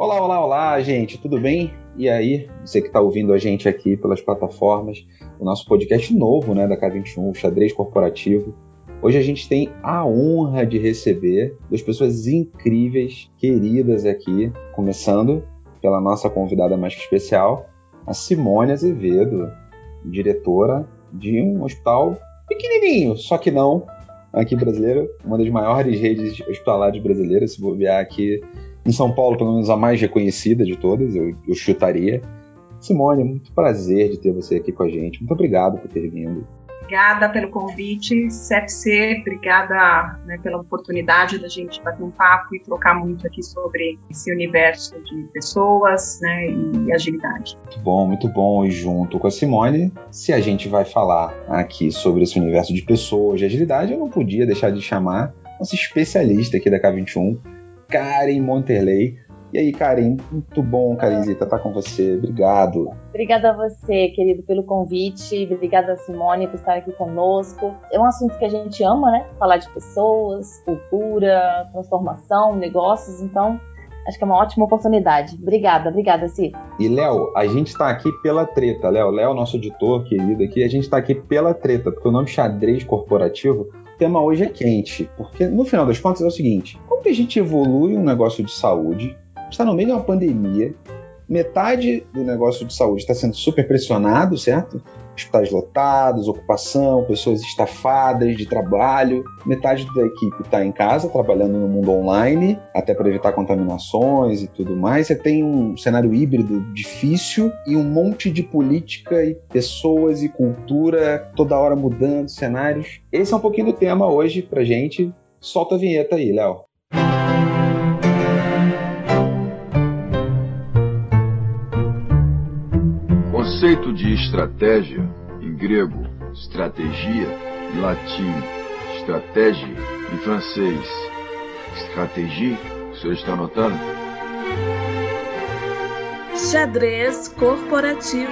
Olá, olá, olá, gente, tudo bem? E aí, você que está ouvindo a gente aqui pelas plataformas, o nosso podcast novo, né, da K21, o Xadrez Corporativo. Hoje a gente tem a honra de receber duas pessoas incríveis, queridas aqui, começando pela nossa convidada mais especial, a Simone Azevedo, diretora de um hospital pequenininho, só que não, aqui brasileiro, uma das maiores redes hospitalares brasileiras, se bobear aqui em São Paulo, pelo menos a mais reconhecida de todas, eu, eu chutaria. Simone, muito prazer de ter você aqui com a gente. Muito obrigado por ter vindo. Obrigada pelo convite, CFC, obrigada né, pela oportunidade da gente bater um papo e trocar muito aqui sobre esse universo de pessoas né, e agilidade. Muito bom, muito bom. E junto com a Simone, se a gente vai falar aqui sobre esse universo de pessoas, de agilidade, eu não podia deixar de chamar nossa especialista aqui da K21, Karen Monterley. E aí, Karen, muito bom, Karinzita, estar tá com você. Obrigado. Obrigada a você, querido, pelo convite. Obrigada, Simone, por estar aqui conosco. É um assunto que a gente ama, né? Falar de pessoas, cultura, transformação, negócios. Então, acho que é uma ótima oportunidade. Obrigada, obrigada, Si. E, Léo, a gente está aqui pela treta. Léo, Léo, nosso editor querido aqui, a gente está aqui pela treta, porque o nome xadrez corporativo tema hoje é quente, porque no final das contas é o seguinte: como que a gente evolui um negócio de saúde? Está no meio de uma pandemia, metade do negócio de saúde está sendo super pressionado, certo? Hospitais lotados, ocupação, pessoas estafadas de trabalho. Metade da equipe está em casa, trabalhando no mundo online, até para evitar contaminações e tudo mais. Você tem um cenário híbrido difícil e um monte de política e pessoas e cultura toda hora mudando cenários. Esse é um pouquinho do tema hoje pra gente. Solta a vinheta aí, Léo. Estratégia, em grego, estratégia, em latim, estratégia, em francês, stratégie, o senhor está anotando? Xadrez corporativo.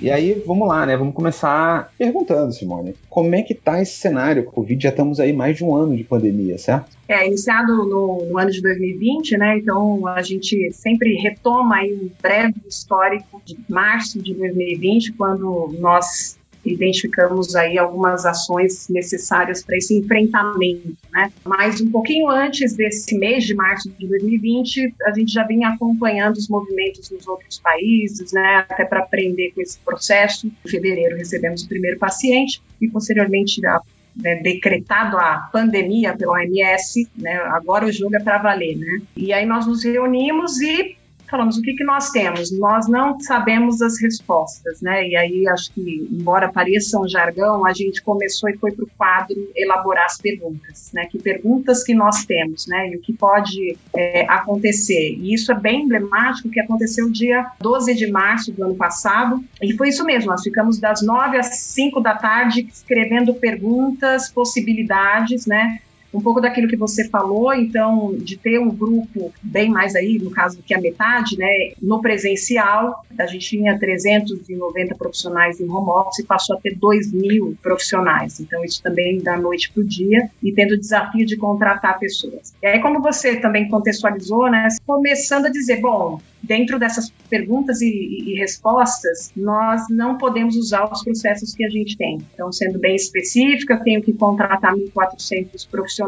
E aí, vamos lá, né? Vamos começar perguntando, Simone. Como é que tá esse cenário? Covid, já estamos aí mais de um ano de pandemia, certo? É, iniciado no, no, ano de 2020, né? Então a gente sempre retoma aí um breve histórico de março de 2020, quando nós identificamos aí algumas ações necessárias para esse enfrentamento, né? Mas um pouquinho antes desse mês de março de 2020, a gente já vinha acompanhando os movimentos nos outros países, né? Até para aprender com esse processo. Em fevereiro recebemos o primeiro paciente e posteriormente a né, decretado a pandemia pela OMS, né, agora o jogo é para valer, né? E aí nós nos reunimos e falamos o que, que nós temos? Nós não sabemos as respostas, né? E aí acho que, embora pareça um jargão, a gente começou e foi para o quadro elaborar as perguntas, né? Que perguntas que nós temos, né? E o que pode é, acontecer. E isso é bem emblemático que aconteceu dia 12 de março do ano passado, e foi isso mesmo, nós ficamos das 9 às 5 da tarde escrevendo perguntas, possibilidades, né? Um pouco daquilo que você falou, então, de ter um grupo bem mais aí, no caso que a metade, né, no presencial, a gente tinha 390 profissionais em home office e passou a ter 2 mil profissionais. Então, isso também da noite para o dia e tendo o desafio de contratar pessoas. E aí, como você também contextualizou, né, começando a dizer, bom, dentro dessas perguntas e, e, respostas, nós não podemos usar os processos que a gente tem. Então, sendo bem específica, eu tenho que contratar 1.400 profissionais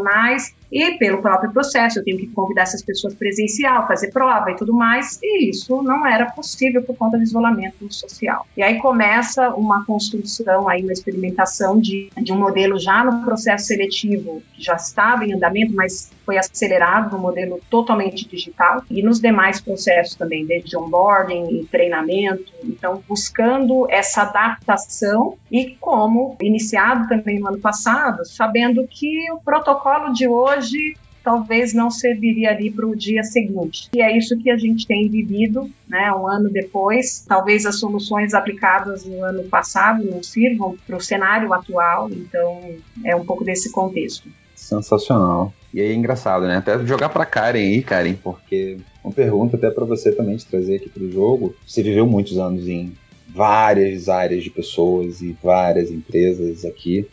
e, pelo próprio processo, eu tenho que convidar essas pessoas presencial, fazer prova e tudo mais, e isso não era possível por conta do isolamento social. E aí começa uma construção, aí uma experimentação de, de um modelo já no processo seletivo, que já estava em andamento, mas foi acelerado no modelo totalmente digital, e nos demais processos também, desde onboarding e treinamento. Então, buscando essa adaptação e como iniciado também no ano passado, sabendo que o protocolo de hoje talvez não serviria ali para o dia seguinte. E é isso que a gente tem vivido, né, um ano depois. Talvez as soluções aplicadas no ano passado não sirvam para o cenário atual, então é um pouco desse contexto. Sensacional. E aí é engraçado, né? Até jogar para Karen aí, Karen, porque uma pergunta até para você também te trazer aqui para o jogo. Você viveu muitos anos em várias áreas de pessoas e várias empresas aqui.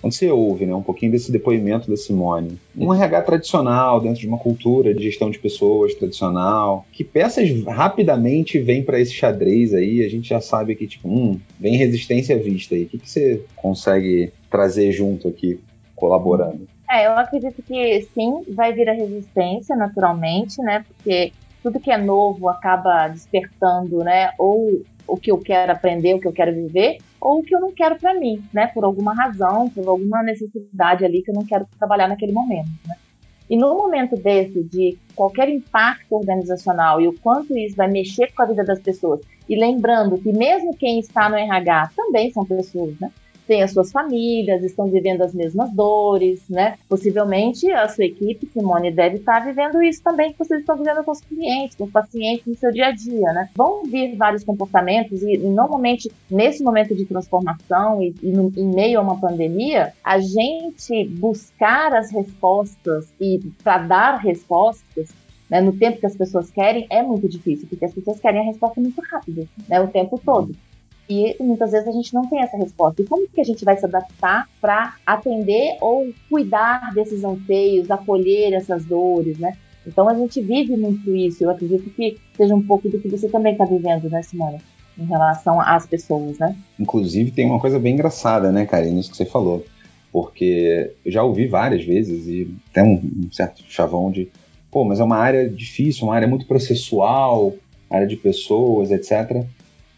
Quando você ouve né, um pouquinho desse depoimento da Simone, um RH tradicional dentro de uma cultura de gestão de pessoas tradicional, que peças rapidamente vêm para esse xadrez aí, a gente já sabe que, tipo, hum, vem resistência à vista aí. O que, que você consegue trazer junto aqui, colaborando? É, eu acredito que sim, vai vir a resistência naturalmente, né? Porque tudo que é novo acaba despertando, né? Ou o que eu quero aprender, o que eu quero viver, ou o que eu não quero para mim, né? Por alguma razão, por alguma necessidade ali que eu não quero trabalhar naquele momento, né? E no momento desse, de qualquer impacto organizacional e o quanto isso vai mexer com a vida das pessoas, e lembrando que mesmo quem está no RH também são pessoas, né? Têm as suas famílias, estão vivendo as mesmas dores, né? Possivelmente a sua equipe, Simone, deve estar vivendo isso também que vocês estão vivendo com os clientes, com os pacientes no seu dia a dia, né? Vão vir vários comportamentos e, normalmente, nesse momento de transformação e, e no, em meio a uma pandemia, a gente buscar as respostas e para dar respostas né, no tempo que as pessoas querem é muito difícil, porque as pessoas querem a resposta muito rápida, né, o tempo todo. E muitas vezes a gente não tem essa resposta. E como que a gente vai se adaptar para atender ou cuidar desses anseios, acolher essas dores, né? Então a gente vive muito isso. Eu acredito que seja um pouco do que você também está vivendo, né, Simone? Em relação às pessoas, né? Inclusive tem uma coisa bem engraçada, né, Karine, isso que você falou. Porque eu já ouvi várias vezes e tem um certo chavão de pô, mas é uma área difícil, uma área muito processual, área de pessoas, etc.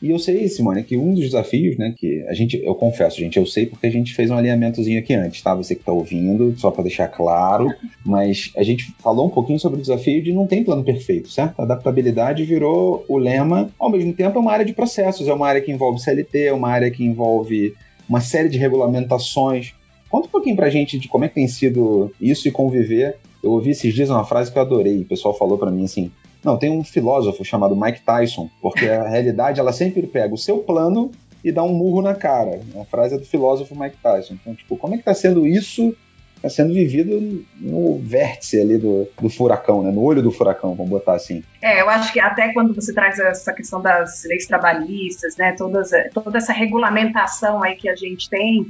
E eu sei, Simone, que um dos desafios, né, que a gente, eu confesso, gente, eu sei porque a gente fez um alinhamentozinho aqui antes, tá? Você que tá ouvindo, só para deixar claro, mas a gente falou um pouquinho sobre o desafio de não tem plano perfeito, certo? A adaptabilidade virou o lema, ao mesmo tempo é uma área de processos, é uma área que envolve CLT, é uma área que envolve uma série de regulamentações. Conta um pouquinho pra gente de como é que tem sido isso e conviver. Eu ouvi esses dias uma frase que eu adorei, o pessoal falou para mim assim: não, tem um filósofo chamado Mike Tyson, porque a realidade ela sempre pega o seu plano e dá um murro na cara. A frase é do filósofo Mike Tyson. Então, tipo, como é que está sendo isso? Está sendo vivido no vértice ali do, do furacão, né? No olho do furacão, vamos botar assim. É, eu acho que até quando você traz essa questão das leis trabalhistas, né? Todas, toda essa regulamentação aí que a gente tem,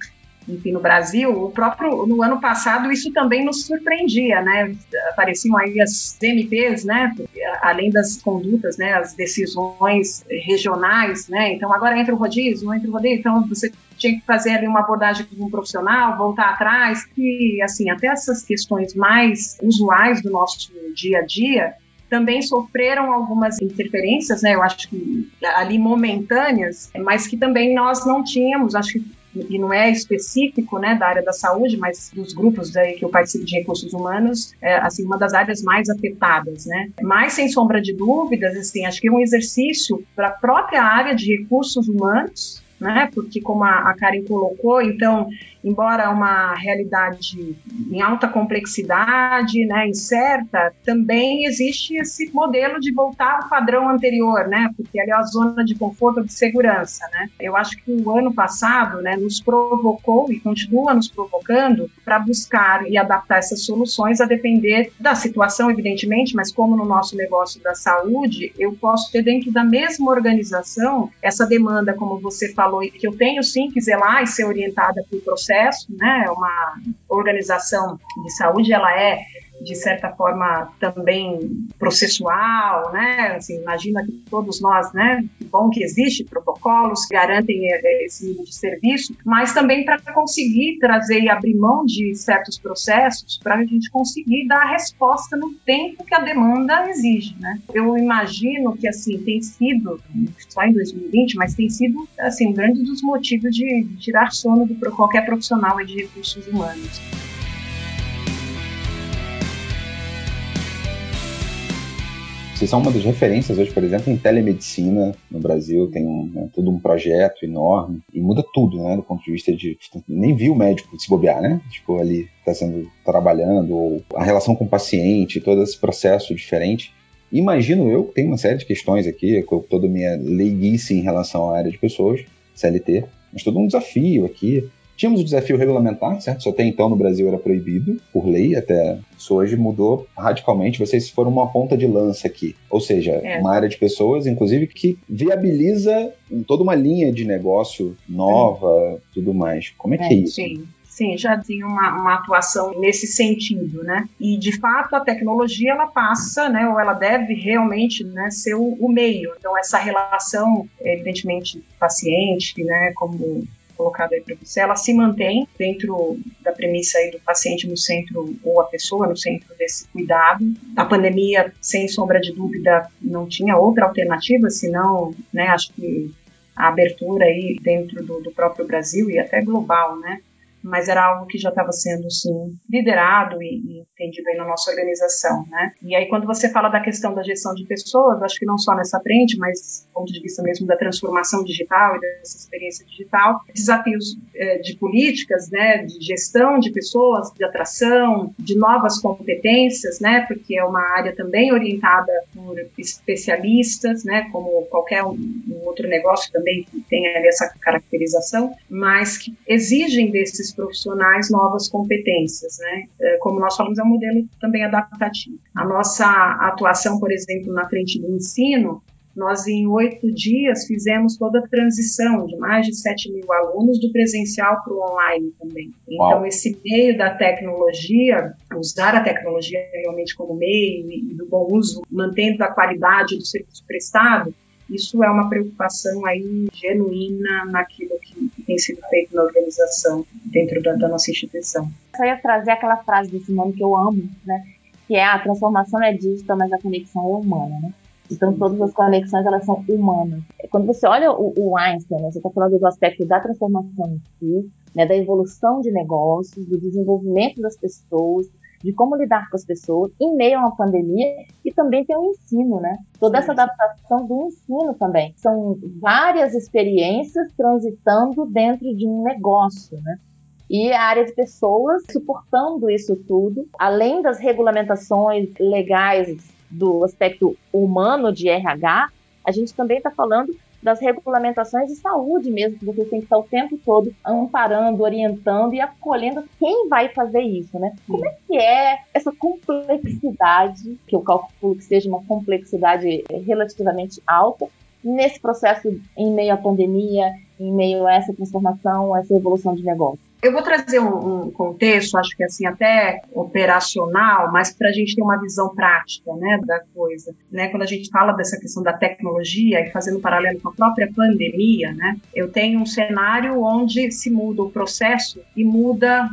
enfim, no Brasil, o próprio, no ano passado, isso também nos surpreendia, né? Apareciam aí as MPs, né? Além das condutas, né? As decisões regionais, né? Então, agora entra o rodízio, não entra o rodízio, então você tinha que fazer ali uma abordagem com um profissional, voltar atrás, e, assim, até essas questões mais usuais do nosso dia a dia, também sofreram algumas interferências, né? Eu acho que ali momentâneas, mas que também nós não tínhamos. Acho que e não é específico né, da área da saúde, mas dos grupos aí que eu participo de recursos humanos, é assim, uma das áreas mais afetadas. Né? Mas, sem sombra de dúvidas, assim, acho que é um exercício para a própria área de recursos humanos, né? Porque como a, a Karen colocou, então, embora uma realidade em alta complexidade, né, incerta, também existe esse modelo de voltar ao padrão anterior, né? Porque ali é a zona de conforto de segurança, né? Eu acho que o ano passado, né, nos provocou e continua nos provocando para buscar e adaptar essas soluções a depender da situação, evidentemente, mas como no nosso negócio da saúde, eu posso ter dentro da mesma organização essa demanda, como você falou e que eu tenho sim que zelar e ser orientada pelo processo, né? Uma organização de saúde, ela é de certa forma também processual, né? Assim, imagina que todos nós, né? Bom que existe protocolos que garantem é, é, esse nível de serviço, mas também para conseguir trazer e abrir mão de certos processos para a gente conseguir dar a resposta no tempo que a demanda exige, né? Eu imagino que assim tem sido só em 2020, mas tem sido assim um grande dos motivos de tirar sono de qualquer profissional de recursos humanos. Vocês são uma das referências hoje, por exemplo, em telemedicina no Brasil. Tem um, né, todo um projeto enorme e muda tudo, né? Do ponto de vista de. Nem viu o médico se bobear, né? Tipo, ali está sendo trabalhando, ou a relação com o paciente, todo esse processo diferente. Imagino eu que tem uma série de questões aqui, com toda a minha leiguice em relação à área de pessoas, CLT, mas todo um desafio aqui. Tínhamos o desafio regulamentar, certo? Só até então no Brasil era proibido, por lei, até isso hoje mudou radicalmente. Vocês foram uma ponta de lança aqui. Ou seja, é. uma área de pessoas, inclusive, que viabiliza toda uma linha de negócio nova, tudo mais. Como é que é, é isso? Sim. Sim, já tinha uma, uma, atuação nesse sentido, né? E de fato a tecnologia ela passa, né? Ou ela deve realmente, né, ser o, o meio. Então essa relação, evidentemente, paciente, né? Como colocado aí para você, ela se mantém dentro da premissa aí do paciente no centro ou a pessoa no centro desse cuidado. A pandemia, sem sombra de dúvida, não tinha outra alternativa, senão, né, acho que a abertura aí dentro do, do próprio Brasil e até global, né, mas era algo que já estava sendo, sim, liderado e, e, entendido aí na nossa organização, né? E aí, quando você fala da questão da gestão de pessoas, acho que não só nessa frente, mas do ponto de vista mesmo da transformação digital e dessa experiência digital, desafios é, de políticas, né, de gestão de pessoas, de atração, de novas competências, né, porque é uma área também orientada por especialistas, né, como qualquer um, um outro negócio também que tem ali essa caracterização, mas que exigem desses esses profissionais novas competências, né? É, como nós falamos, é um modelo também adaptativo. A nossa atuação, por exemplo, na frente do ensino, nós em oito dias fizemos toda a transição de mais de 7 mil alunos do presencial para o online também. Então, Uau. esse meio da tecnologia, usar a tecnologia realmente como meio e do bom uso, mantendo a qualidade do serviço prestado, isso é uma preocupação aí genuína naquilo que tem sido feito na organização dentro da, da nossa instituição. Eu ia trazer aquela frase do Simone que eu amo, né? Que é a transformação é digital, mas a conexão é humana, né? Então todas as conexões elas são humanas. Quando você olha o, o Einstein, né, você está falando do aspecto da transformação em si, né, da evolução de negócios, do desenvolvimento das pessoas, de como lidar com as pessoas em meio a uma pandemia e também tem o ensino, né? Toda essa adaptação do ensino também. São várias experiências transitando dentro de um negócio, né? E a área de pessoas suportando isso tudo, além das regulamentações legais do aspecto humano de RH, a gente também está falando das regulamentações de saúde mesmo, que você tem que estar o tempo todo amparando, orientando e acolhendo quem vai fazer isso, né? Como é que é essa complexidade, que eu calculo que seja uma complexidade relativamente alta, nesse processo em meio à pandemia, em meio a essa transformação, essa evolução de negócio? Eu vou trazer um, um, contexto, acho que assim até operacional, mas para a gente ter uma visão prática, né, da coisa, né? Quando a gente fala dessa questão da tecnologia e fazendo um paralelo com a própria pandemia, né? Eu tenho um cenário onde se muda o processo e muda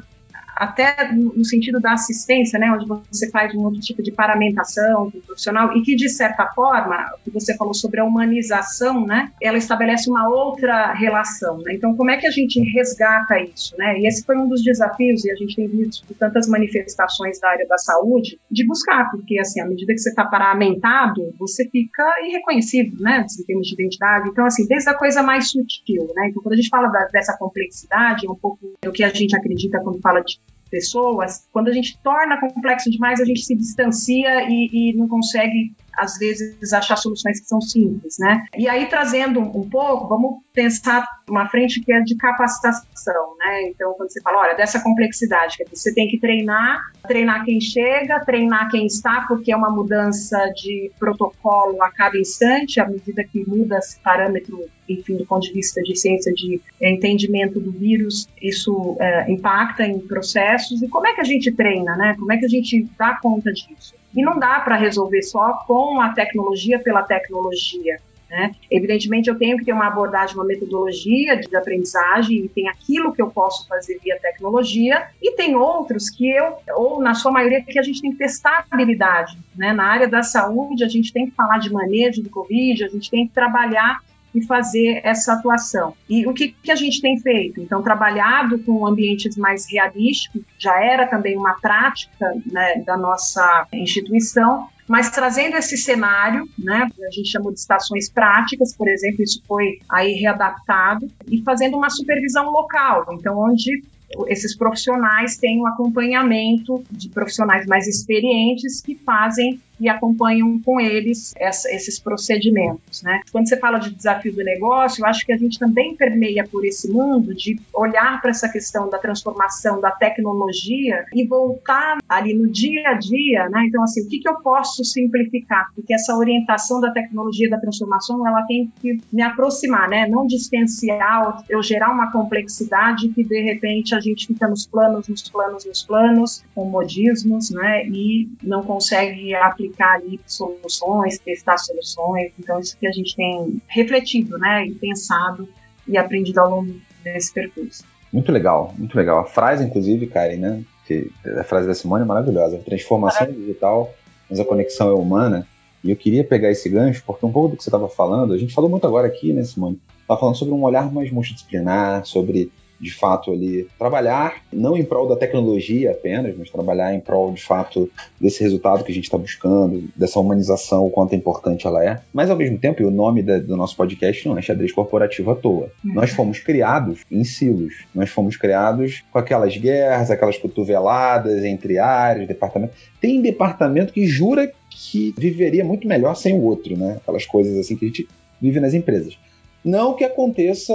até no sentido da assistência, né, onde você faz um outro tipo de paramentação com o profissional e que de certa forma, o que você falou sobre a humanização, né, ela estabelece uma outra relação, né? Então, como é que a gente resgata isso, né? E esse foi um dos desafios e a gente tem visto tantas manifestações da área da saúde de buscar, porque assim, à medida que você está paramentado, você fica irreconhecível, né, em termos de identidade. Então, assim, desde a coisa mais sutil, né? Então, quando a gente fala da, dessa complexidade, é um pouco o que a gente acredita quando fala de pessoas, quando a gente torna complexo demais, a gente se distancia e, e não consegue às vezes, achar soluções que são simples, né? E aí, trazendo um pouco, vamos pensar uma frente que é de capacitação, né? Então, quando você fala, olha, dessa complexidade, você tem que treinar, treinar quem chega, treinar quem está, porque é uma mudança de protocolo a cada instante, à medida que muda esse parâmetro, enfim, do ponto de vista de ciência de entendimento do vírus, isso é, impacta em processos. E como é que a gente treina, né? Como é que a gente dá conta disso? E não dá para resolver só com a tecnologia pela tecnologia. Né? Evidentemente, eu tenho que ter uma abordagem, uma metodologia de aprendizagem, e tem aquilo que eu posso fazer via tecnologia, e tem outros que eu, ou na sua maioria, que a gente tem que testar habilidade. Né? Na área da saúde, a gente tem que falar de manejo do Covid, a gente tem que trabalhar e fazer essa atuação. E o que, que a gente tem feito? Então, trabalhado com ambientes mais realísticos, já era também uma prática né, da nossa instituição, mas trazendo esse cenário, né, a gente chamou de estações práticas, por exemplo, isso foi aí readaptado, e fazendo uma supervisão local, então onde esses profissionais têm um acompanhamento de profissionais mais experientes que fazem e acompanham com eles essa, esses procedimentos. Né? Quando você fala de desafio do negócio, eu acho que a gente também permeia por esse mundo de olhar para essa questão da transformação da tecnologia e voltar ali no dia a dia, né? Então, assim, o que, que eu posso simplificar? Porque essa orientação da tecnologia da transformação, ela tem que me aproximar, né? Não distanciar, eu gerar uma complexidade que de repente a gente fica nos planos, nos planos, nos planos, com modismos, né? E não consegue aplicar ali soluções, testar soluções. Então, isso que a gente tem refletido, né? E pensado e aprendido ao longo desse percurso. Muito legal, muito legal. A frase, inclusive, Karen, né? Que a frase da Simone é maravilhosa. Transformação digital, mas a conexão é humana. E eu queria pegar esse gancho, porque um pouco do que você estava falando, a gente falou muito agora aqui, né, Simone? Estava falando sobre um olhar mais multidisciplinar, sobre de fato ali trabalhar não em prol da tecnologia apenas, mas trabalhar em prol de fato desse resultado que a gente está buscando, dessa humanização, o quanto importante ela é. Mas ao mesmo tempo, e o nome da, do nosso podcast não é xadrez corporativo à toa. Uhum. Nós fomos criados em silos. Nós fomos criados com aquelas guerras, aquelas cotoveladas entre áreas, departamentos. Tem departamento que jura que viveria muito melhor sem o outro, né? Aquelas coisas assim que a gente vive nas empresas. Não que aconteça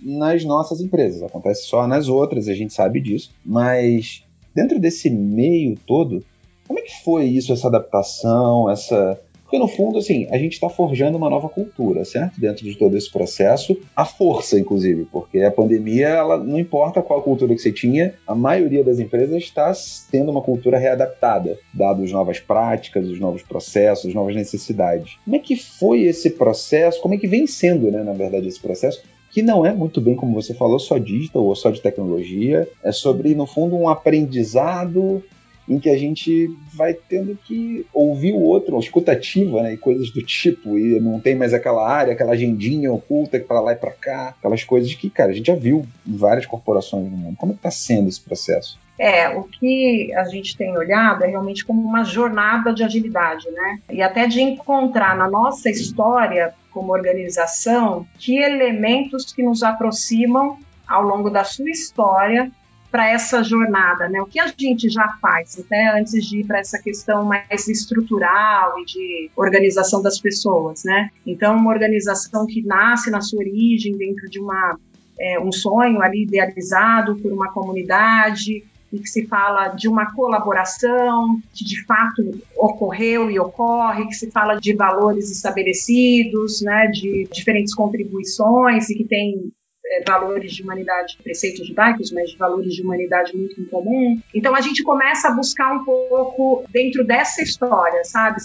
nas nossas empresas, acontece só nas outras, a gente sabe disso, mas dentro desse meio todo, como é que foi isso, essa adaptação, essa porque no fundo, assim, a gente está forjando uma nova cultura, certo? Dentro de todo esse processo, a força, inclusive, porque a pandemia, ela não importa qual cultura que você tinha, a maioria das empresas está tendo uma cultura readaptada, dados novas práticas, os novos processos, as novas necessidades. Como é que foi esse processo? Como é que vem sendo, né, na verdade, esse processo? Que não é muito bem, como você falou, só digital ou só de tecnologia. É sobre, no fundo, um aprendizado em que a gente vai tendo que ouvir o outro, escutativa, né, e coisas do tipo, e não tem mais aquela área, aquela agendinha oculta para lá e para cá, aquelas coisas que, cara, a gente já viu em várias corporações no mundo. Como é está sendo esse processo? É, o que a gente tem olhado é realmente como uma jornada de agilidade, né? E até de encontrar na nossa história como organização que elementos que nos aproximam ao longo da sua história para essa jornada, né? O que a gente já faz, até antes de ir para essa questão mais estrutural e de organização das pessoas, né? Então, uma organização que nasce na sua origem dentro de uma é, um sonho ali idealizado por uma comunidade, e que se fala de uma colaboração que de fato ocorreu e ocorre, que se fala de valores estabelecidos, né, de diferentes contribuições e que tem é, valores de humanidade, preceitos judaicos, mas de valores de humanidade muito em comum. Então a gente começa a buscar um pouco dentro dessa história, sabe?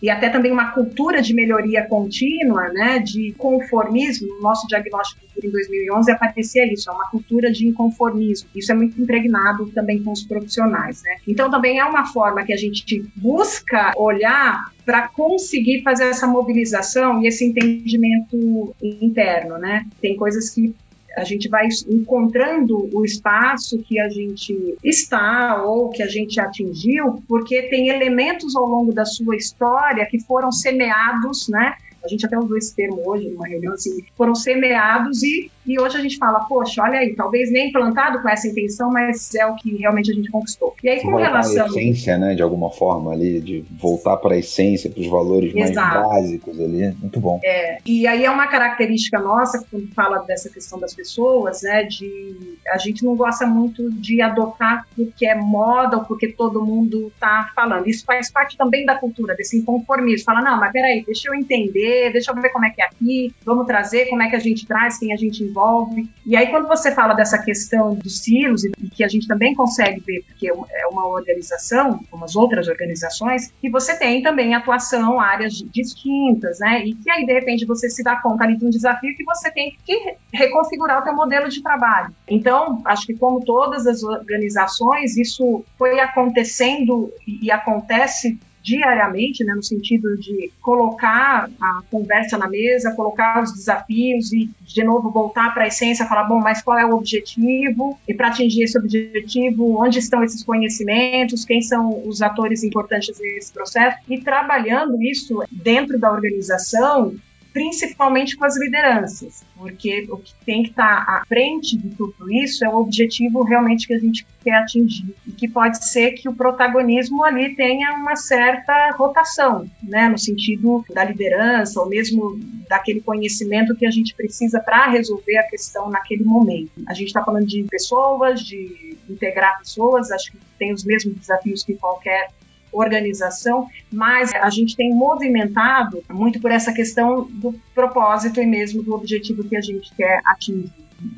E até também uma cultura de melhoria contínua, né? De conformismo. No nosso diagnóstico em 2011 aparecia isso, é uma cultura de inconformismo. Isso é muito impregnado também com os profissionais, né? Então também é uma forma que a gente busca olhar para conseguir fazer essa mobilização e esse entendimento interno, né? Tem coisas que a gente vai encontrando o espaço que a gente está ou que a gente atingiu, porque tem elementos ao longo da sua história que foram semeados, né? A gente até usou esse termo hoje numa reunião, assim, foram semeados e e hoje a gente fala, poxa, olha aí, talvez nem plantado com essa intenção, mas é o que realmente a gente conquistou. E aí, com relação. A essência, né, de alguma forma ali, de voltar para a essência, para os valores Exato. mais básicos ali, muito bom. É, e aí é uma característica nossa, quando fala dessa questão das pessoas, né, de a gente não gosta muito de adotar porque é moda ou porque todo mundo está falando. Isso faz parte também da cultura, desse inconformismo. Fala, não, mas peraí, deixa eu entender, deixa eu ver como é que é aqui, vamos trazer, como é que a gente traz, quem a gente envolve. E aí, quando você fala dessa questão dos silos, e que a gente também consegue ver, porque é uma organização, como as outras organizações, que você tem também atuação, áreas distintas, né? E que aí, de repente, você se dá conta ali de um desafio que você tem que reconfigurar o seu modelo de trabalho. Então, acho que como todas as organizações, isso foi acontecendo e acontece diariamente, né, no sentido de colocar a conversa na mesa, colocar os desafios e, de novo, voltar para a essência, falar, bom, mas qual é o objetivo? E para atingir esse objetivo, onde estão esses conhecimentos? Quem são os atores importantes nesse processo? E trabalhando isso dentro da organização, principalmente com as lideranças, porque o que tem que estar à frente de tudo isso é o objetivo realmente que a gente quer atingir e que pode ser que o protagonismo ali tenha uma certa rotação, né, no sentido da liderança ou mesmo daquele conhecimento que a gente precisa para resolver a questão naquele momento. A gente está falando de pessoas, de integrar pessoas, acho que tem os mesmos desafios que qualquer organização, mas a gente tem movimentado muito por essa questão do propósito e mesmo do objetivo que a gente quer atingir.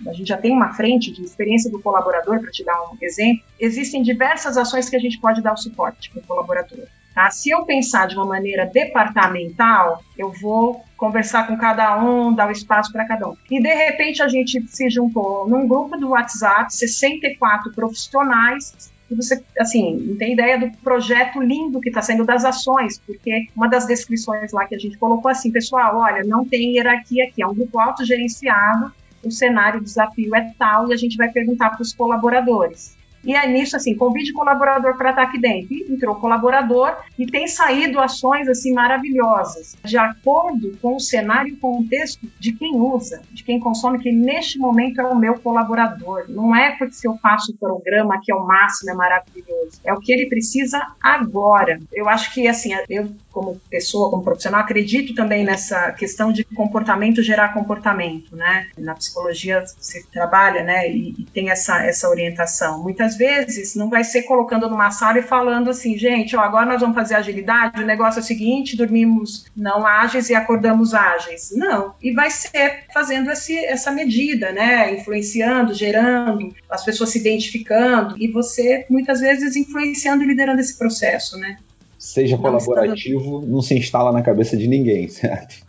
A gente já tem uma frente de experiência do colaborador, para te dar um exemplo. Existem diversas ações que a gente pode dar o suporte para o colaborador. Tá? Se eu pensar de uma maneira departamental, eu vou conversar com cada um, dar o espaço para cada um. E de repente a gente se juntou num grupo do WhatsApp, 64 profissionais e você, assim, não tem ideia do projeto lindo que está sendo das ações, porque uma das descrições lá que a gente colocou assim, pessoal, olha, não tem hierarquia aqui, é um grupo autogerenciado, o cenário, o desafio é tal, e a gente vai perguntar para os colaboradores. E é nisso, assim, convide colaborador para estar aqui dentro. E entrou colaborador e tem saído ações, assim, maravilhosas, de acordo com o cenário e contexto de quem usa, de quem consome, que neste momento é o meu colaborador. Não é porque se eu faço o programa que é o máximo, é maravilhoso. É o que ele precisa agora. Eu acho que, assim, eu como pessoa, como profissional, acredito também nessa questão de comportamento gerar comportamento, né? Na psicologia se trabalha, né, e, e tem essa, essa orientação. Muitas vezes não vai ser colocando numa sala e falando assim, gente, ó, agora nós vamos fazer agilidade, o negócio é o seguinte, dormimos não ágeis e acordamos ágeis. Não. E vai ser fazendo esse, essa medida, né? Influenciando, gerando, as pessoas se identificando e você muitas vezes influenciando e liderando esse processo, né? Seja não colaborativo, não se instala na cabeça de ninguém, certo?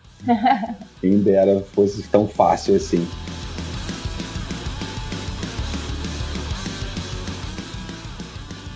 Quem dera fosse tão fácil assim.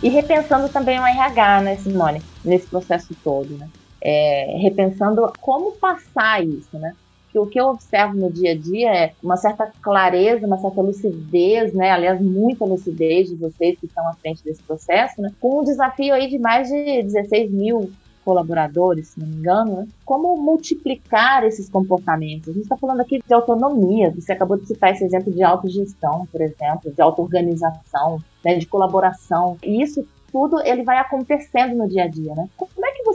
E repensando também o RH, né, Simone, nesse processo todo, né? É, repensando como passar isso, né? Que o que eu observo no dia a dia é uma certa clareza, uma certa lucidez, né? Aliás, muita lucidez de vocês que estão à frente desse processo, né? Com um desafio aí de mais de 16 mil colaboradores, se não me engano, né? como multiplicar esses comportamentos? A gente está falando aqui de autonomia, você acabou de citar esse exemplo de autogestão, por exemplo, de auto-organização, né? de colaboração. E isso tudo ele vai acontecendo no dia a dia, né? Como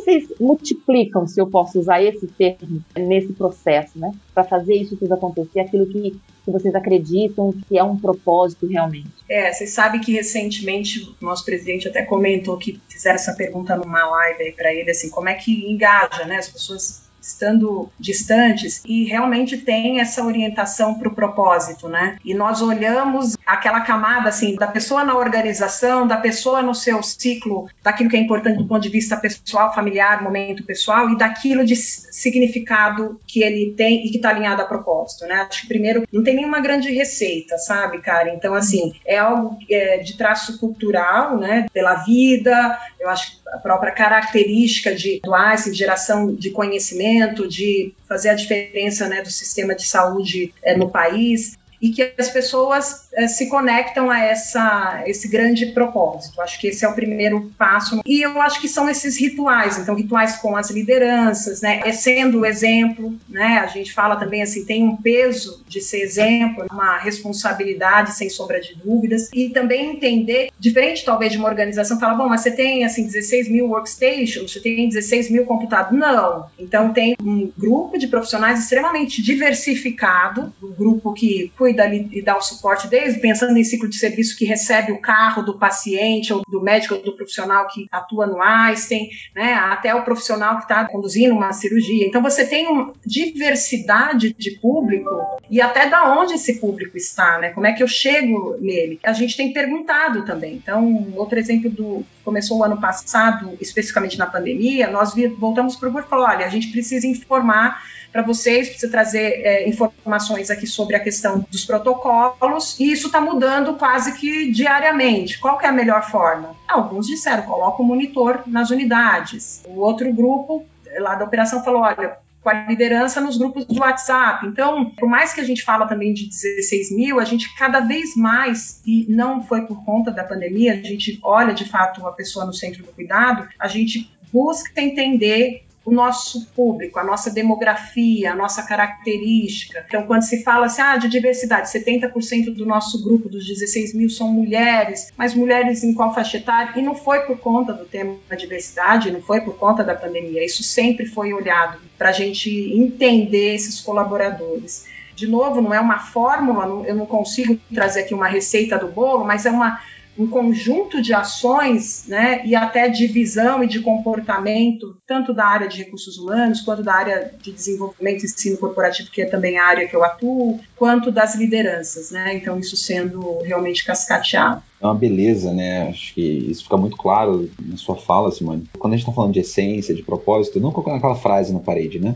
vocês multiplicam, se eu posso usar esse termo, nesse processo, né? Para fazer isso tudo acontecer, aquilo que, que vocês acreditam que é um propósito realmente? É, vocês sabem que recentemente o nosso presidente até comentou que fizeram essa pergunta numa live aí para ele, assim, como é que engaja, né? As pessoas estando distantes e realmente tem essa orientação para o propósito, né? E nós olhamos aquela camada assim da pessoa na organização, da pessoa no seu ciclo, daquilo que é importante do ponto de vista pessoal, familiar, momento pessoal e daquilo de significado que ele tem e que está alinhado a propósito, né? Acho que primeiro não tem nenhuma grande receita, sabe, cara? Então assim é algo é, de traço cultural, né? Pela vida, eu acho que a própria característica de, do Einstein, geração de conhecimento, de fazer a diferença né, do sistema de saúde é, no país e que as pessoas é, se conectam a essa, esse grande propósito. Acho que esse é o primeiro passo. E eu acho que são esses rituais, então rituais com as lideranças, né, é sendo o exemplo, né, a gente fala também assim, tem um peso de ser exemplo, uma responsabilidade sem sombra de dúvidas, e também entender, diferente talvez de uma organização, fala, bom, mas você tem assim 16 mil workstations, você tem 16 mil computadores, não. Então tem um grupo de profissionais extremamente diversificado, um grupo que cuida e dá o suporte desde pensando em ciclo de serviço que recebe o carro do paciente ou do médico ou do profissional que atua no Einstein, né, até o profissional que está conduzindo uma cirurgia. Então você tem uma diversidade de público e até da onde esse público está, né? Como é que eu chego nele? A gente tem perguntado também. Então, outro exemplo do começou o ano passado, especificamente na pandemia, nós voltamos para o grupo e falou, olha, a gente precisa informar para vocês, precisa trazer é, informações aqui sobre a questão dos protocolos, e isso está mudando quase que diariamente. Qual que é a melhor forma? Alguns disseram, coloca o monitor nas unidades. O outro grupo lá da operação falou, olha, com a liderança nos grupos do WhatsApp. Então, por mais que a gente fala também de 16 mil, a gente cada vez mais, e não foi por conta da pandemia, a gente olha de fato a pessoa no centro do cuidado, a gente busca entender o nosso público, a nossa demografia, a nossa característica. Então, quando se fala assim, ah, de diversidade, 70% do nosso grupo, dos 16 mil, são mulheres, mas mulheres em qual faixa etária? E não foi por conta do tema da diversidade, não foi por conta da pandemia, isso sempre foi olhado para a gente entender esses colaboradores. De novo, não é uma fórmula, eu não consigo trazer aqui uma receita do bolo, mas é uma um conjunto de ações né, e até de visão e de comportamento, tanto da área de recursos humanos, quanto da área de desenvolvimento e ensino corporativo, que é também a área que eu atuo, quanto das lideranças. Né? Então, isso sendo realmente cascateado. É uma beleza, né? Acho que isso fica muito claro na sua fala, Simone. Quando a gente está falando de essência, de propósito, não colocando aquela frase na parede, né?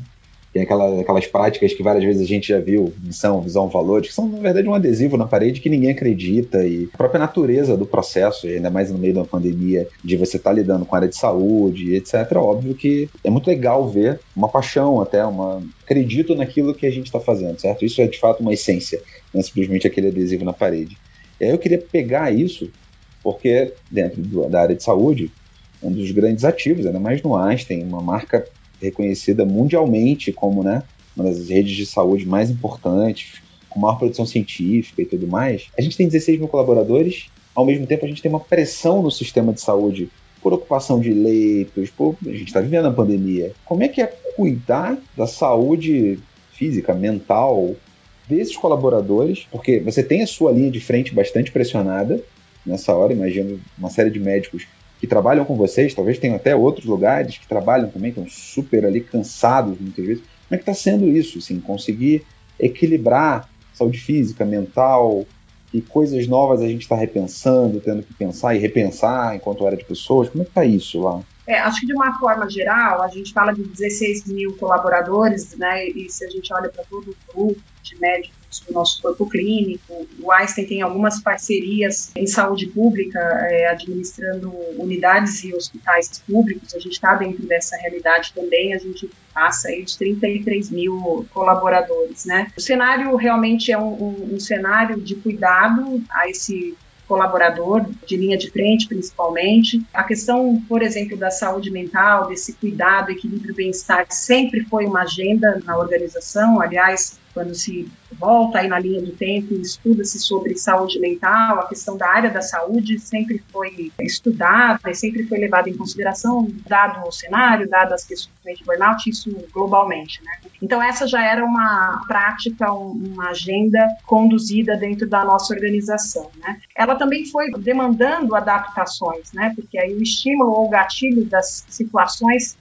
Tem aquela, aquelas práticas que várias vezes a gente já viu, missão, visão, valores, que são, na verdade, um adesivo na parede que ninguém acredita. E a própria natureza do processo, ainda mais no meio de uma pandemia, de você estar tá lidando com a área de saúde, etc., óbvio que é muito legal ver uma paixão, até uma. Acredito naquilo que a gente está fazendo, certo? Isso é de fato uma essência, não é simplesmente aquele adesivo na parede. E aí eu queria pegar isso, porque dentro do, da área de saúde, um dos grandes ativos, ainda mais no Einstein, uma marca reconhecida mundialmente como né, uma das redes de saúde mais importantes, com maior produção científica e tudo mais, a gente tem 16 mil colaboradores, ao mesmo tempo a gente tem uma pressão no sistema de saúde por ocupação de leitos, por, a gente está vivendo a pandemia. Como é que é cuidar da saúde física, mental desses colaboradores? Porque você tem a sua linha de frente bastante pressionada nessa hora, imagino uma série de médicos que trabalham com vocês, talvez tenham até outros lugares que trabalham também, estão super ali cansados muitas vezes. Como é que está sendo isso, assim, conseguir equilibrar saúde física, mental, e coisas novas a gente está repensando, tendo que pensar e repensar enquanto área de pessoas. Como é que está isso lá? É, acho que de uma forma geral, a gente fala de 16 mil colaboradores, né? E se a gente olha para todo o grupo de médicos do nosso corpo clínico. O Einstein tem algumas parcerias em saúde pública, é, administrando unidades e hospitais públicos. A gente está dentro dessa realidade também. A gente passa aí dos 33 mil colaboradores, né? O cenário realmente é um, um, um cenário de cuidado a esse colaborador, de linha de frente principalmente. A questão, por exemplo, da saúde mental, desse cuidado, equilíbrio bem-estar, sempre foi uma agenda na organização. Aliás, quando se volta aí na linha do tempo e estuda-se sobre saúde mental, a questão da área da saúde sempre foi estudada e sempre foi levada em consideração, dado o cenário, dado as questões de burnout, isso globalmente, né? Então essa já era uma prática, uma agenda conduzida dentro da nossa organização, né? Ela também foi demandando adaptações, né? Porque aí o estímulo ou o gatilho das situações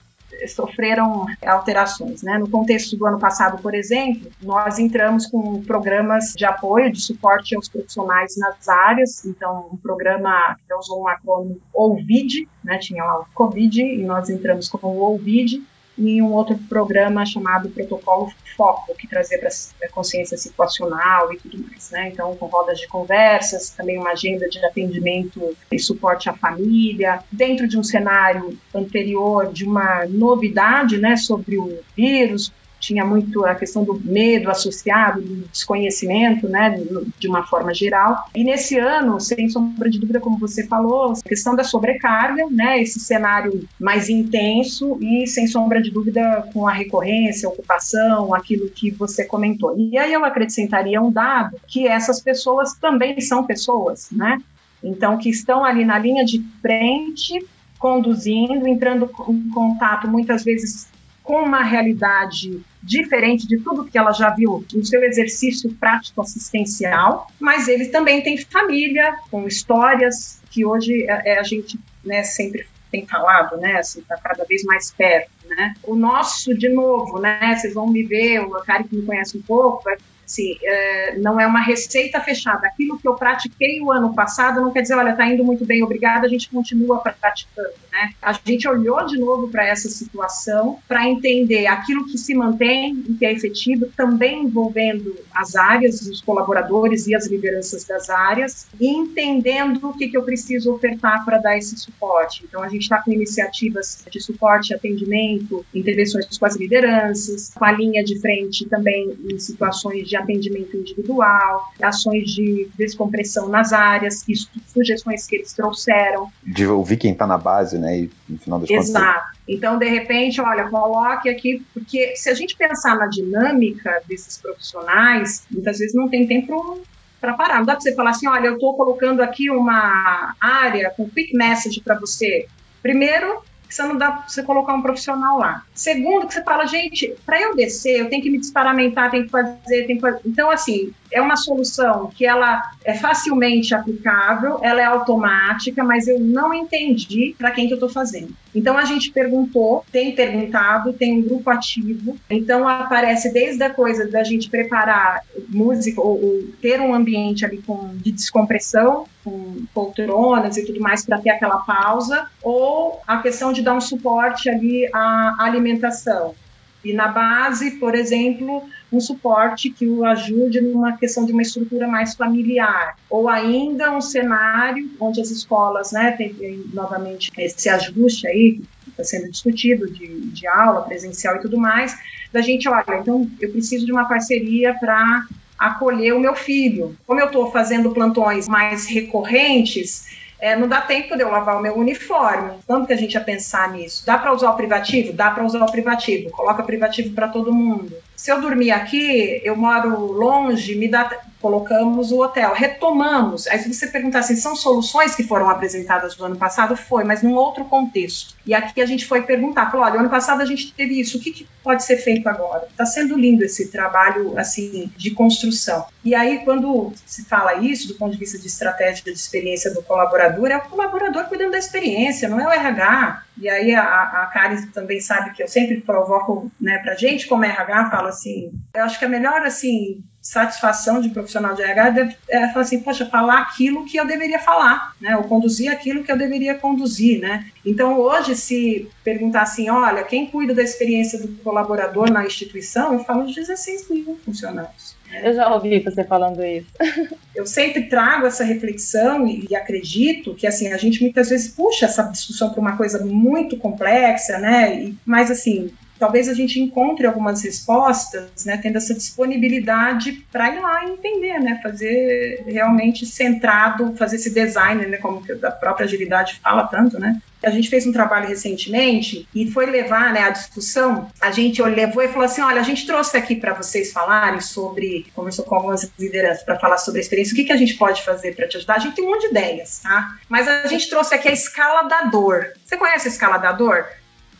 sofreram alterações. Né? No contexto do ano passado, por exemplo, nós entramos com programas de apoio, de suporte aos profissionais nas áreas. Então, um programa que usou um acrônimo OVID, né? tinha lá o COVID, e nós entramos com o OVID, e um outro programa chamado Protocolo Foco, que trazia para a consciência situacional e tudo mais. Né? Então, com rodas de conversas, também uma agenda de atendimento e suporte à família, dentro de um cenário anterior de uma novidade né, sobre o vírus, tinha muito a questão do medo associado, do desconhecimento, né, de uma forma geral. E nesse ano, sem sombra de dúvida, como você falou, a questão da sobrecarga, né, esse cenário mais intenso e sem sombra de dúvida com a recorrência, a ocupação, aquilo que você comentou. E aí eu acrescentaria um dado que essas pessoas também são pessoas, né? Então que estão ali na linha de frente conduzindo, entrando em contato muitas vezes com uma realidade diferente de tudo que ela já viu no seu exercício prático assistencial, mas eles também têm família, com histórias que hoje é, é a gente né, sempre tem falado, né, assim, está cada vez mais perto, né. O nosso, de novo, né, vocês vão me ver, o cara que me conhece um pouco vai assim, é, não é uma receita fechada. Aquilo que eu pratiquei o ano passado não quer dizer, olha, está indo muito bem, obrigada, a gente continua praticando, né? A gente olhou de novo para essa situação para entender aquilo que se mantém e que é efetivo, também envolvendo as áreas, os colaboradores e as lideranças das áreas, e entendendo o que, que eu preciso ofertar para dar esse suporte. Então, a gente está com iniciativas de suporte, atendimento, intervenções com as lideranças, com a linha de frente também em situações de atendimento individual, ações de descompressão nas áreas, isso, sugestões que eles trouxeram. De ouvir quem está na base, né? E no final das contas. Exato. Então, de repente, olha, coloque aqui, porque se a gente pensar na dinâmica desses profissionais, muitas vezes não tem tempo para parar. Não dá para você falar assim, olha, eu estou colocando aqui uma área com quick message para você. Primeiro, que você não dá para você colocar um profissional lá. Segundo, que você fala, gente, para eu descer, eu tenho que me desparamentar, tenho que fazer, tenho que fazer. Então, assim, é uma solução que ela é facilmente aplicável, ela é automática, mas eu não entendi para quem que eu estou fazendo. Então a gente perguntou, tem perguntado, tem um grupo ativo, então aparece desde a coisa da gente preparar música ou, ou ter um ambiente ali com, de descompressão, com poltronas e tudo mais para ter aquela pausa, ou a questão de dar um suporte ali à alimentação. E na base, por exemplo, um suporte que o ajude numa questão de uma estrutura mais familiar, ou ainda um cenário onde as escolas, né, tem, tem novamente esse ajuste aí que está sendo discutido de, de aula presencial e tudo mais, da gente, olha, então eu preciso de uma parceria para acolher o meu filho. Como eu estou fazendo plantões mais recorrentes, é, não dá tempo de eu lavar o meu uniforme. Quando que a gente ia pensar nisso? Dá para usar o privativo? Dá para usar o privativo. Coloca privativo para todo mundo. Se eu dormir aqui, eu moro longe, me dá colocamos o hotel, retomamos. Aí se você perguntar assim, são soluções que foram apresentadas no ano passado? Foi, mas num outro contexto. E aqui a gente foi perguntar, falou, olha, ano passado a gente teve isso, o que, que pode ser feito agora? Está sendo lindo esse trabalho, assim, de construção. E aí, quando se fala isso, do ponto de vista de estratégia de experiência do colaborador, é o colaborador cuidando da experiência, não é o RH. E aí a, a Karen também sabe que eu sempre provoco, né, pra gente como RH, falo assim, eu acho que a melhor, assim, satisfação de profissional de RH deve, é falar assim, poxa, falar aquilo que eu deveria falar, né? Ou conduzir aquilo que eu deveria conduzir, né? Então, hoje, se perguntar assim, olha, quem cuida da experiência do colaborador na instituição, eu falo de 16 mil funcionários. Eu já ouvi você falando isso. eu sempre trago essa reflexão e, e, acredito que assim a gente muitas vezes puxa essa discussão para uma coisa muito complexa, né? E, mas assim talvez a gente encontre algumas respostas, né, tendo essa disponibilidade para ir lá e entender, né, fazer realmente centrado, fazer esse design, né, como a própria agilidade fala tanto, né. A gente fez um trabalho recentemente e foi levar, né, a discussão. A gente levou e falou assim, olha, a gente trouxe aqui para vocês falarem sobre, conversou com algumas lideranças para falar sobre a experiência, o que, que a gente pode fazer para te ajudar. A gente tem um monte de ideias, tá? Mas a gente trouxe aqui a escala da dor. Você conhece a escala da dor?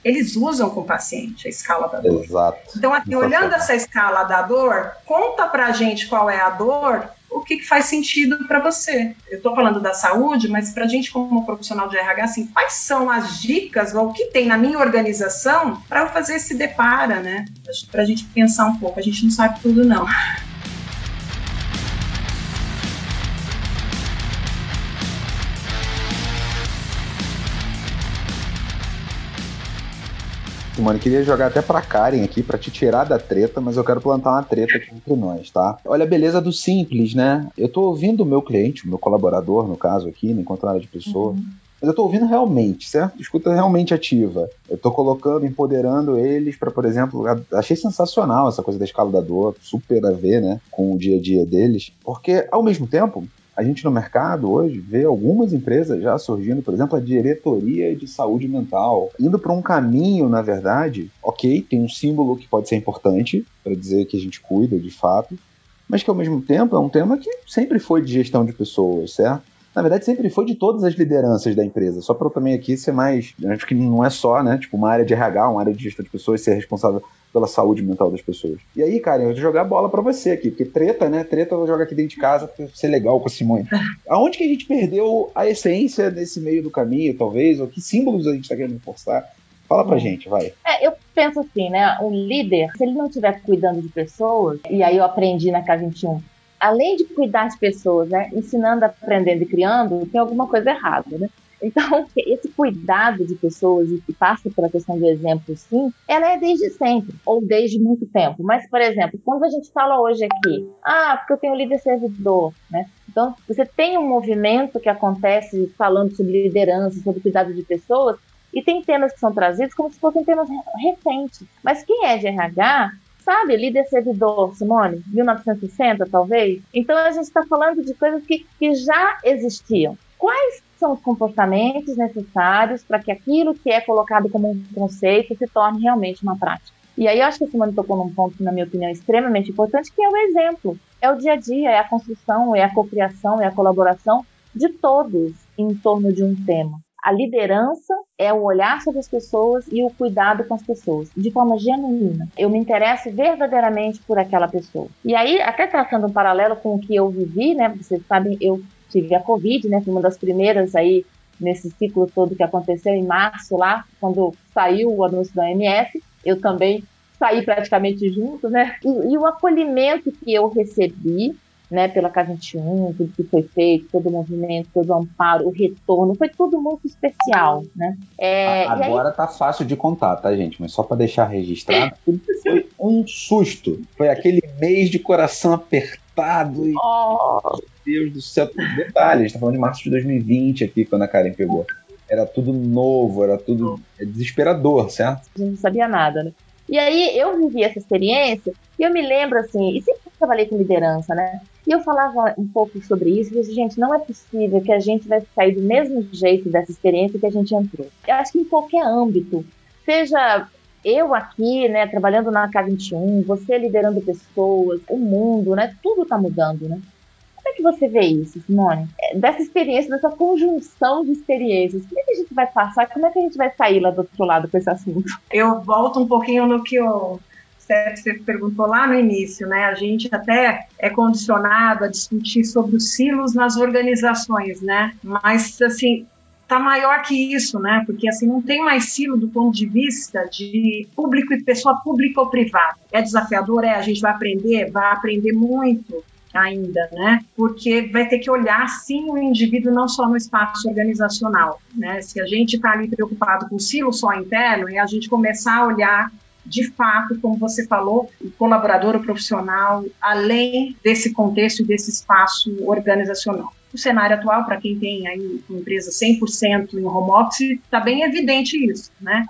Eles usam com o paciente a escala da dor. Exato. Então, assim, olhando essa escala da dor, conta pra gente qual é a dor, o que, que faz sentido para você. Eu estou falando da saúde, mas para a gente, como profissional de RH, assim, quais são as dicas ou o que tem na minha organização para eu fazer esse depara, né? Para a gente pensar um pouco. A gente não sabe tudo, não. Simone, queria jogar até pra Karen aqui, para te tirar da treta, mas eu quero plantar uma treta aqui entre nós, tá? Olha a beleza do simples, né? Eu tô ouvindo o meu cliente, o meu colaborador, no caso aqui, enquanto área de pessoa. Uhum. Mas eu tô ouvindo realmente, certo? Escuta realmente ativa. Eu tô colocando, empoderando eles para, por exemplo, achei sensacional essa coisa da escala da dor, super a ver, né, com o dia a dia deles, porque ao mesmo tempo a gente no mercado hoje vê algumas empresas já surgindo, por exemplo, a diretoria de saúde mental, indo para um caminho, na verdade, ok, tem um símbolo que pode ser importante para dizer que a gente cuida de fato, mas que ao mesmo tempo é um tema que sempre foi de gestão de pessoas, certo? Na verdade, sempre foi de todas as lideranças da empresa. Só para eu também aqui ser mais. Acho que não é só, né? Tipo, uma área de RH, uma área de gestão de pessoas, ser responsável pela saúde mental das pessoas. E aí, cara, eu vou jogar a bola para você aqui, porque treta, né? Treta eu vou jogar aqui dentro de casa pra ser legal com a Simone. Aonde que a gente perdeu a essência nesse meio do caminho, talvez? Ou que símbolos a gente tá querendo forçar? Fala pra gente, vai. É, eu penso assim, né? O líder, se ele não estiver cuidando de pessoas, e aí eu aprendi na K21, além de cuidar de pessoas, né? Ensinando, aprendendo e criando, tem alguma coisa errada, né? Então, esse cuidado de pessoas e que passa pela questão do exemplo, sim, ela é desde sempre, ou desde muito tempo. Mas, por exemplo, quando a gente fala hoje aqui, ah, porque eu tenho líder servidor, né? Então, você tem um movimento que acontece falando sobre liderança, sobre cuidado de pessoas, E tem temas que são trazidos como se fossem temas recentes. Mas quem é de RH sabe, líder servidor, Simone, 1960 talvez. Então a gente está falando de coisas que, que já existiam. Quais são os comportamentos necessários para que aquilo que é colocado como um conceito se torne realmente uma prática? E aí eu acho que a Simone tocou num ponto na minha opinião, extremamente importante, que é o exemplo. É o dia a dia, é a construção, é a cocriação, é a colaboração de todos em torno de um tema. A liderança é o olhar sobre as pessoas e o cuidado com as pessoas, de forma genuína. Eu me interesso verdadeiramente por aquela pessoa. E aí, até traçando um paralelo com o que eu vivi, né? Vocês sabem, eu tive a Covid, né? Fui uma das primeiras aí nesse ciclo todo que aconteceu em março lá, quando saiu o anúncio da OMS. Eu também saí praticamente junto, né? E, e o acolhimento que eu recebi né, pela K21, tudo que foi feito, todo o movimento, todo o amparo, o retorno, foi tudo muito especial, né? É, Agora aí... tá fácil de contar, tá, gente? Mas só para deixar registrado, foi um susto. Foi aquele mês de coração apertado e... Oh. Deus do céu, detalhes, a gente tá falando de março de 2020 aqui, quando a Karen pegou. Era tudo novo, era tudo é desesperador, certo? A gente não sabia nada, né? E aí eu vivi essa experiência e eu me lembro assim, e sempre trabalhei com liderança, né? E eu falava um pouco sobre isso, e disse, gente, não é possível que a gente vai sair do mesmo jeito dessa experiência que a gente entrou. Eu acho que em qualquer âmbito, seja eu aqui, né, trabalhando na K21, você liderando pessoas, o mundo, né, tudo está mudando, né? Como é que você vê isso, Simone? É, dessa experiência, dessa conjunção de experiências, como é que a gente vai passar? Como é que a gente vai sair lá do outro lado com esse assunto? Eu volto um pouquinho no que você perguntou lá no início, né? A gente até é condicionado a discutir sobre os silos nas organizações, né? Mas assim, tá maior que isso, né? Porque assim não tem mais silo do ponto de vista de público e pessoa pública ou privada. É desafiador, é. A gente vai aprender, vai aprender muito ainda, né? Porque vai ter que olhar sim o indivíduo não só no espaço organizacional, né? Se a gente está ali preocupado com o silo só interno, é a gente começar a olhar de fato, como você falou, o colaborador, o profissional, além desse contexto e desse espaço organizacional. O cenário atual, para quem tem aí uma empresa 100% em home office, está bem evidente isso, né?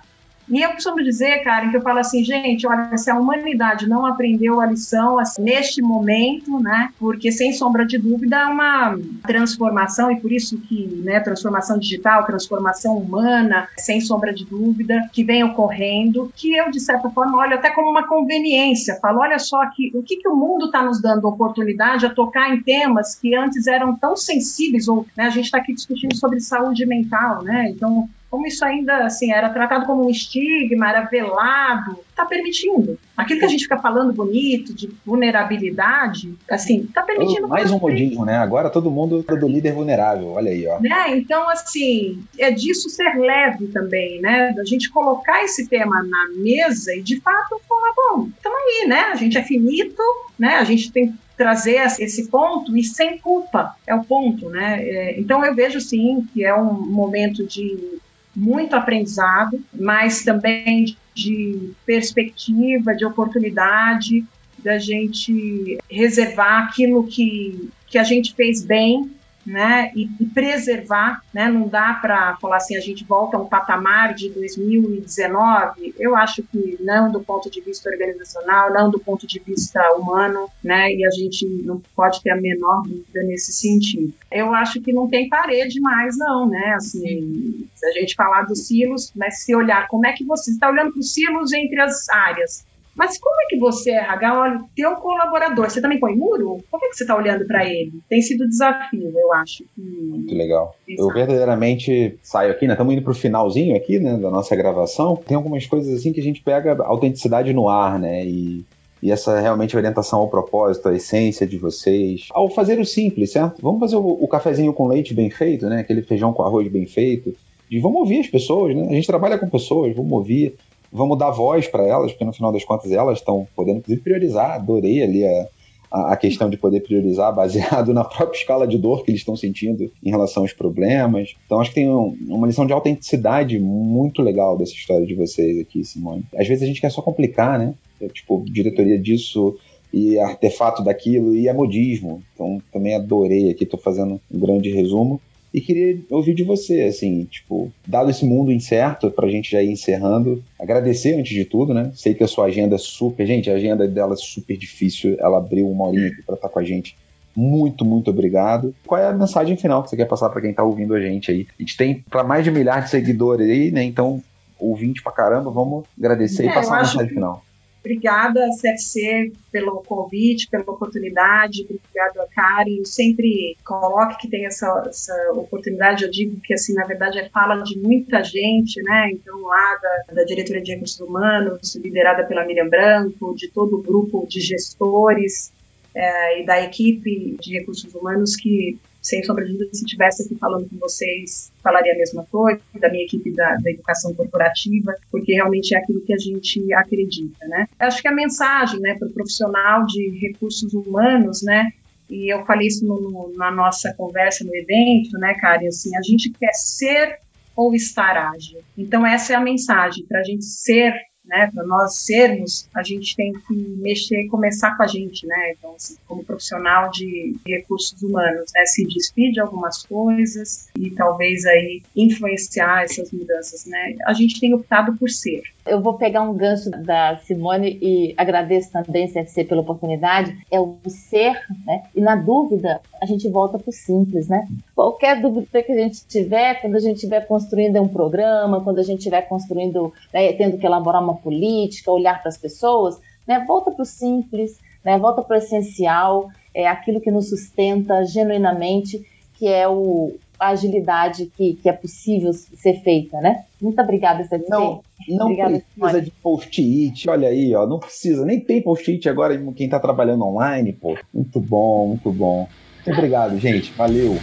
E eu costumo dizer, Karen, que eu falo assim, gente, olha, se a humanidade não aprendeu a lição assim, neste momento, né, porque sem sombra de dúvida é uma transformação, e por isso que, né, transformação digital, transformação humana, sem sombra de dúvida, que vem ocorrendo, que eu, de certa forma, olho até como uma conveniência, falo, olha só que, o que, que o mundo está nos dando oportunidade a tocar em temas que antes eram tão sensíveis, ou né, a gente está aqui discutindo sobre saúde mental, né, então como isso ainda assim era tratado como um estigma, era velado, está permitindo. Aquilo que a gente fica falando bonito de vulnerabilidade, assim, está permitindo. Mais um modismo, né? Agora todo mundo é do líder vulnerável, olha aí, ó. Né? Então, assim, é disso ser leve também, né? Da gente colocar esse tema na mesa e de fato falar, bom, estamos aí, né? A gente é finito, né? A gente tem trazer esse ponto e sem culpa é o ponto, né? É, então eu vejo sim que é um momento de muito aprendizado, mas também de perspectiva, de oportunidade, da gente reservar aquilo que, que a gente fez bem né, e, e, preservar, né, não dá para falar assim, a gente volta a um patamar de 2019, eu acho que não do ponto de vista organizacional, não do ponto de vista humano, né, e a gente não pode ter a menor dúvida nesse sentido. Eu acho que não tem parede mais não, né, assim, se a gente falar dos silos, mas se olhar como é que você está olhando para os silos entre as áreas, mas como é que você, RH, olha o teu colaborador? Você também põe muro? Como é que você está olhando para ele? Tem sido desafio, eu acho. Que... Muito legal. Exato. Eu verdadeiramente saio aqui, né? Estamos indo para o finalzinho aqui, né, da nossa gravação. Tem algumas coisas assim que a gente pega a autenticidade no ar, né? E e essa realmente orientação ao propósito, a essência de vocês. Ao fazer o simples, certo? Vamos fazer o, o, cafezinho com leite bem feito, né? Aquele feijão com arroz bem feito. E vamos ouvir as pessoas, né? A gente trabalha com pessoas, vamos ouvir vamos dar voz para elas, porque no final das contas elas estão podendo, inclusive, priorizar. Adorei ali a, a, questão de poder priorizar baseado na própria escala de dor que eles estão sentindo em relação aos problemas. Então, acho que tem um, uma lição de autenticidade muito legal dessa história de vocês aqui, Simone. Às vezes a gente quer só complicar, né? É, tipo, diretoria disso e artefato daquilo e é modismo. Então, também adorei aqui, estou fazendo um grande resumo. E queria ouvir de você, assim, tipo, dado esse mundo incerto, pra gente já ir encerrando, agradecer antes de tudo, né? Sei que a sua agenda é super. Gente, a agenda dela é super difícil. Ela abriu uma horinha aqui pra estar com a gente. Muito, muito obrigado. Qual é a mensagem final que você quer passar para quem tá ouvindo a gente aí? A gente tem para mais de um milhar de seguidores aí, né? Então, ouvinte pra caramba, vamos agradecer é, e passar a mensagem que... final. Obrigada, CFC, pelo convite, pela oportunidade. Obrigada, Karen. Eu sempre coloco que tem essa, essa, oportunidade. Eu digo que, assim, na verdade, é fala de muita gente, né? Então, lá da, da Diretoria de Recursos Humanos, liderada pela Miriam Branco, de todo o grupo de gestores é, e da equipe de recursos humanos que sem sombra de dúvida, se estivesse aqui falando com vocês, falaria a mesma coisa, da minha equipe da, da, educação corporativa, porque realmente é aquilo que a gente acredita, né? Acho que a mensagem, né, para o profissional de recursos humanos, né, e eu falei isso no, no, na nossa conversa no evento, né, Karen, assim, a gente quer ser ou estar ágil. Então, essa é a mensagem, para a gente ser né? Para nós sermos, a gente tem que mexer, começar com a gente, né? Então, assim, como profissional de recursos humanos, né? Se despedir de algumas coisas e talvez aí influenciar essas mudanças, né? A gente tem optado por ser. Eu vou pegar um gancho da Simone e agradeço também, CFC, pela oportunidade. É o ser, né? E na dúvida, a gente volta para o simples, né? Qualquer dúvida que a gente tiver, quando a gente estiver construindo um programa, quando a gente estiver construindo, né, tendo que elaborar uma política, olhar para as pessoas, né? Volta para o simples, né? Volta para o essencial, é aquilo que nos sustenta genuinamente, que é o, a agilidade que, que é possível ser feita, né? Muito obrigada, Cecília. Não, não obrigada, precisa de post-it, olha aí, ó, não precisa, nem tem post-it agora quem está trabalhando online, pô. Muito bom, muito bom. Muito obrigado, gente, valeu.